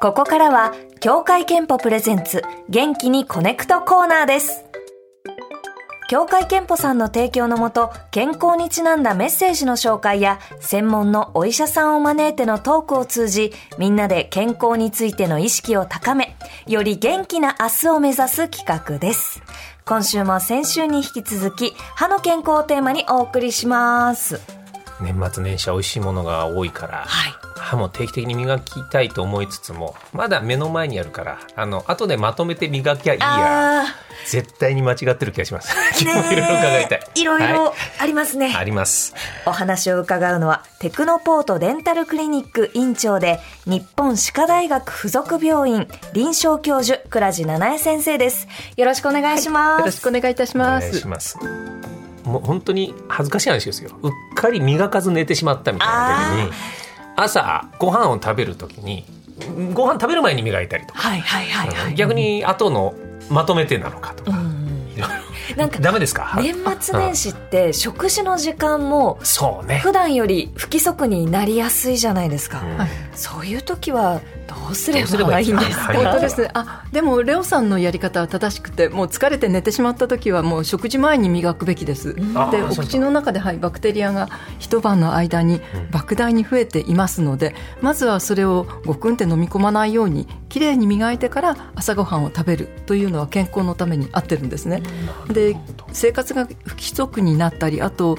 ここからは、協会憲法プレゼンツ、元気にコネクトコーナーです。協会憲法さんの提供のもと、健康にちなんだメッセージの紹介や、専門のお医者さんを招いてのトークを通じ、みんなで健康についての意識を高め、より元気な明日を目指す企画です。今週も先週に引き続き、歯の健康をテーマにお送りします。年末年始は美味しいものが多いから、はい。歯も定期的に磨きたいと思いつつもまだ目の前にあるからあの後でまとめて磨きゃいいや。あ絶対に間違ってる気がします。いろいろ伺いたい。いろいろはありますね。あります。お話を伺うのは、テクノポートデンタルクリニック院長で、日本歯科大学附属病院臨床教授、倉地七重先生です。よろしくお願いします。よろしくお願いいたしおます。願いします。もう本当に恥ずかしい話ですよ。うっかり磨かず寝てしまったみたいな時に朝ご飯を食べる時にご飯食べる前に磨いたりとか、はいはいはいはい。逆に後のまとめてなのかとか、うん。なんかろダメですか？年末年始って食事の時間もそうね。普段より不規則になりやすいじゃないですか。そういう時はどうすればいいんですか？はい本当ですね。あ、でもレオさんのやり方は正しくて、もう疲れて寝てしまった時はもう食事前に磨くべきです。で、お口の中ではいバクテリアが一晩の間に莫大に増えていますので、まずはそれをごくんって飲み込まないようにきれいに磨いてから朝ごはんを食べるというのは健康のために合ってるんですね。で、生活が不規則になったり、あと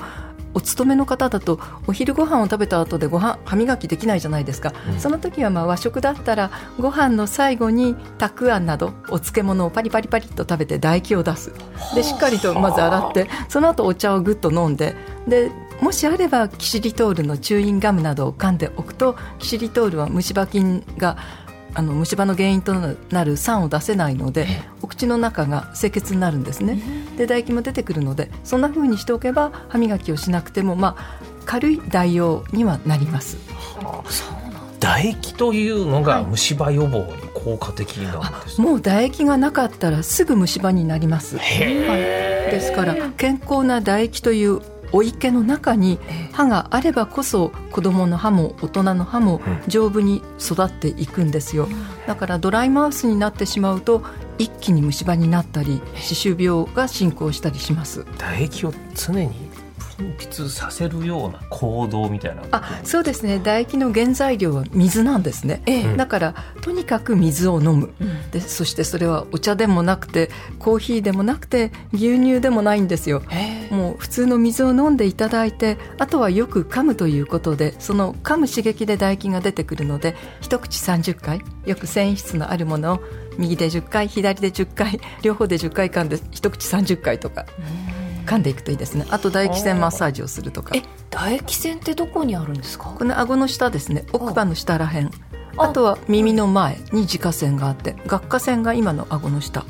お勤めの方だとお昼ご飯を食べた後でご飯歯磨きできないじゃないですか、その時はまあ和食だったらご飯の最後にたくあんなどお漬物をパリパリパリっと食べて唾液を出す。でしっかりとまず洗ってその後お茶をぐっと飲んででもしあればキシリトールのチューインガムなどを噛んでおくとキシリトールは虫歯菌があの虫歯の原因となる酸を出せないのでお口の中が清潔になるんですねで唾液も出てくるのでそんな風にしておけば歯磨きをしなくてもまあ軽い代用にはなります。唾液というのはい。が虫歯予防に効果的なんです、もう唾液がなかったらすぐ虫歯になります、はい、へですから健康な唾液というお池の中に歯があればこそ子どもの歯も大人の歯も丈夫に育っていくんですよ。だからドライマウスになってしまうと一気に虫歯になったり歯周病が進行したりします。唾液を常に？分泌させるような行動みたいなあそうですね。唾液の原材料は水なんですね、ええ。だからとにかく水を飲む、うん。でそしてそれはお茶でもなくてコーヒーでもなくて牛乳でもないんですよ。もう普通の水を飲んでいただいてあとはよく噛むということでその噛む刺激で唾液が出てくるので一口30回よく繊維質のあるものを右で10回左で10回両方で10回噛んで一口30回とか噛んでいくといいですね。あと唾液腺マッサージをするとか。え、唾液腺ってどこにあるんですか？この顎の下ですね。奥歯の下らへん。あ。あとは耳の前に耳下腺があって顎下腺が今の顎の下。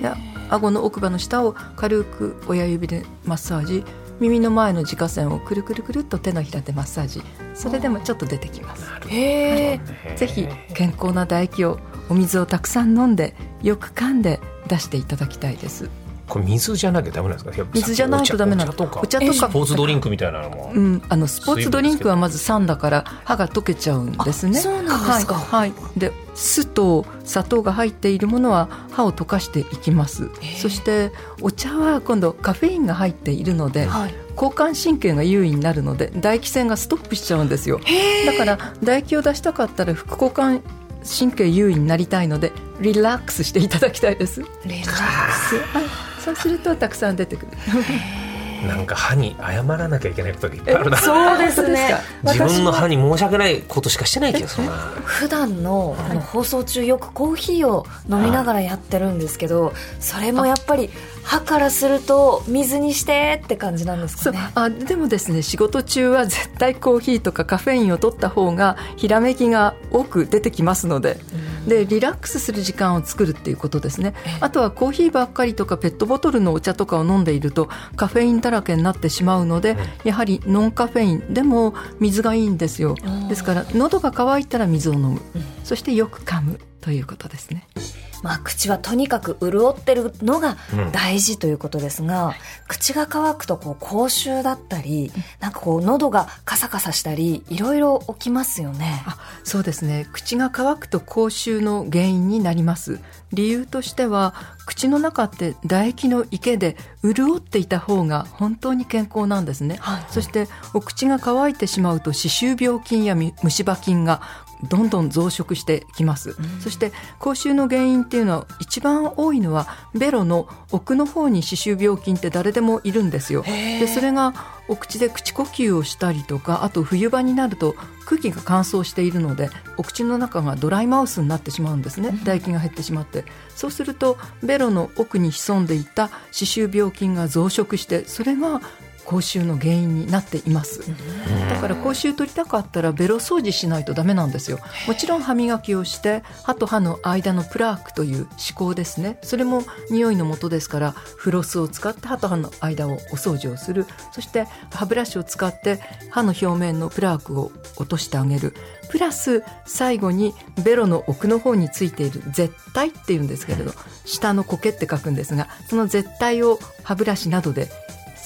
で顎の奥歯の下を軽く親指でマッサージ。耳の前の耳下腺をくるくるくるっと手のひらでマッサージ。それでもちょっと出てきます。へえ。ぜひ健康な唾液をお水をたくさん飲んでよく噛んで出していただきたいですこれ水じゃなきゃダメなんですか？水じゃないとダメなのお茶とか。お茶とか。スポーツドリンクみたいなのも、うん、あのスポーツドリンクはまず酸だから歯が溶けちゃうんですね。あそうなんですか。はい、はい、で酢と砂糖が入っているものは歯を溶かしていきます。そしてお茶は今度カフェインが入っているので、はい。交感神経が優位になるので唾液腺がストップしちゃうんですよ。だから唾液を出したかったら副交感神経優位になりたいのでリラックスしていただきたいです。レラックはい、そうするとたくさん出てくる。なんか歯に謝らなきゃいけないことがいっぱいあるなス。そうですね。自分の歯に申し訳ないことしかしてない気がするな普段のあの放送中よくコーヒーを飲みながらやってるんですけど、それもやっぱり歯からすると水にしてって感じなんですかね。あでもですね仕事中は絶対コーヒーとかカフェインを取った方がひらめきが多く出てきますので,、でリラックスする時間を作るっていうことですね。あとはコーヒーばっかりとかペットボトルのお茶とかを飲んでいるとカフェインだらけになってしまうので、やはりノンカフェインでも水がいいんですよ。ですから喉が渇いたら水を飲む、そしてよく噛むということですねまあ、口はとにかく潤ってるのが大事ということですが、うん、口が乾くとこう口臭だったり、なんかこう喉がカサカサしたりいろいろ起きますよね。あそうですね。口が乾くと口臭の原因になります。理由としては口の中って唾液の池で潤っていた方が本当に健康なんですね、はい、そしてお口が乾いてしまうと歯周病菌や虫歯菌がどんどん増殖してきます、うん、そして口臭の原因っていうのは一番多いのはベロの奥の方に歯周病菌って誰でもいるんですよ。でそれがお口で口呼吸をしたりとかあと冬場になると空気が乾燥しているのでお口の中がドライマウスになってしまうんですね、唾液が減ってしまって。そうするとベロの奥に潜んでいた歯周病菌が増殖してそれが口臭の原因になっています。だから口臭取りたかったらベロ掃除しないとダメなんですよ。もちろん歯磨きをして歯と歯の間のプラークという歯垢ですね。それも匂いの元ですからフロスを使って歯と歯の間をお掃除をする。そして歯ブラシを使って歯の表面のプラークを落としてあげる。プラス最後にベロの奥の方についている絶対っていうんですけれど下の苔って書くんですがその絶対を歯ブラシなどで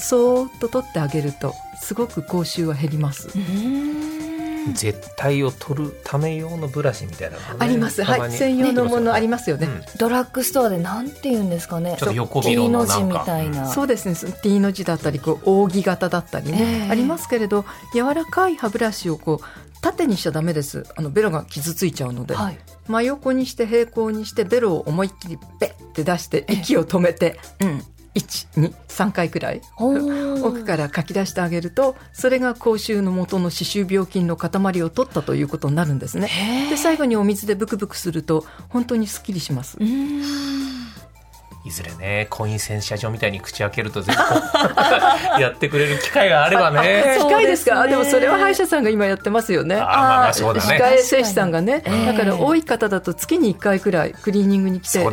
そーっと取ってあげるとすごく口臭は減ります。絶対を取るため用のブラシみたいな、ね、あります。はい。専用のものありますよね、うん、ドラッグストアでなんて言うんですかね。ちょっと横広の字みたいな、そうですね。T の字だったりこう扇形だったりね、えー、ありますけれど柔らかい歯ブラシをこう縦にしちゃダメです。あのベロが傷ついちゃうので、はい、真横にして平行にしてベロを思いっきりペッて出して息を止めて、えー、うん123回くらい奥から書き出してあげるとそれが口臭の元の歯周病菌の塊を取ったということになるんですね。で最後にお水でブクブクすると本当にすっきりしますいずれねコイン洗車場みたいに口開けると全部 やってくれる機会があればね。機械ですか？でもそれは歯医者さんが今やってますよね。あまあそうだね。歯科衛生士さんがね、だから多い方だと月に1回くらいクリーニングに来て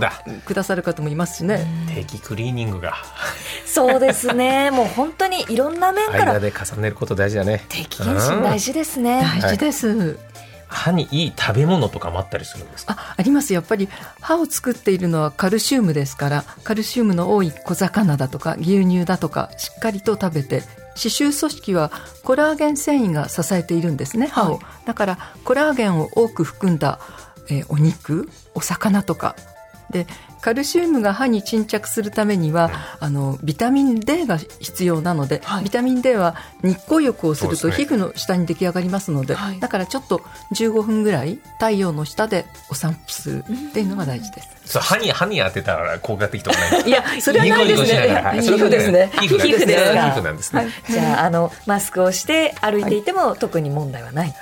くださる方もいますしね。定期クリーニングが。そうですね。もう本当にいろんな面から間で重ねること大事だね。定期検診大事ですね。大事です、歯にいい食べ物とかもあったりするんですああります。やっぱり歯を作っているのはカルシウムですからカルシウムの多い小魚だとか牛乳だとかしっかりと食べて歯周組織はコラーゲン繊維が支えているんですね歯を、はい、だからコラーゲンを多く含んだ、えー、お肉お魚とか。でカルシウムが歯に沈着するためにはあのビタミン D が必要なので、はい、ビタミン D は日光浴をすると皮膚の下に出来上がりますので、ね、だからちょっと15分ぐらい太陽の下でお散歩するっていうのが大事です。そう歯に歯に当てたら効果的とかない？いやそれはないですね。皮膚ですね。皮膚ですね。皮膚なんですね。はい、じゃああのマスクをして歩いていても、特に問題はない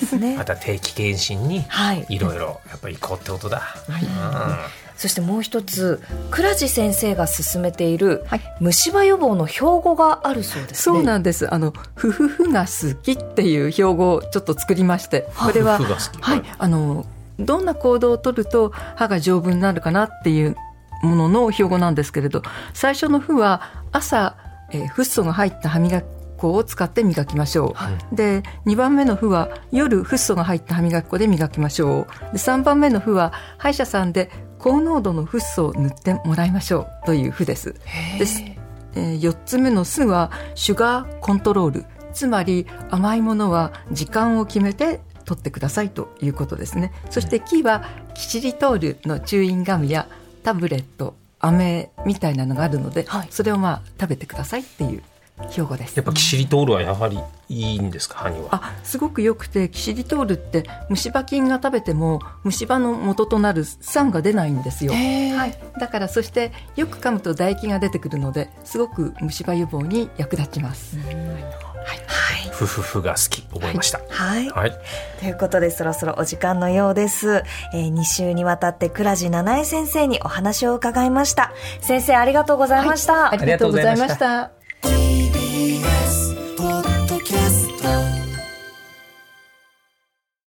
ですね。また定期検診にいろいろやっぱり行こうってことだ。はい。うんそしてもう一つ倉地先生が進めている、虫歯予防の標語があるそうです、ね、そうなんです。あのふふふが好きっていう標語をちょっと作りましてこれははい。あのどんな行動をとると歯が丈夫になるかなっていうものの標語なんですけれど最初の「ふ」は朝、えー、フッ素が入った歯磨き粉を使って磨きましょう、はい、で2番目の「ふ」は夜フッ素が入った歯磨き粉で磨きましょう。で3番目の「ふ」は歯医者さんで高濃度のフッ素を塗ってもらいましょうというふです。です。えー、4つ目の「す」はシュガーコントロールつまり甘いものは時間を決めて取ってくださいということですね。そして「き」はキシリトールのチューインガムやタブレット飴みたいなのがあるので、はい、それをまあ食べてくださいっていう標語です。やっぱキシリトールはやはりいいんですか？歯には。あすごくよくてキシリトールって虫歯菌が食べても虫歯の元となる酸が出ないんですよ、はい、だからそしてよく噛むと唾液が出てくるのですごく虫歯予防に役立ちます、はい、はい、ふふふが好き覚えました、はい、はい、ということでそろそろお時間のようです、えー、2週にわたって倉地七重先生にお話を伺いました。先生ありがとうございました、ありがとうございました yeah.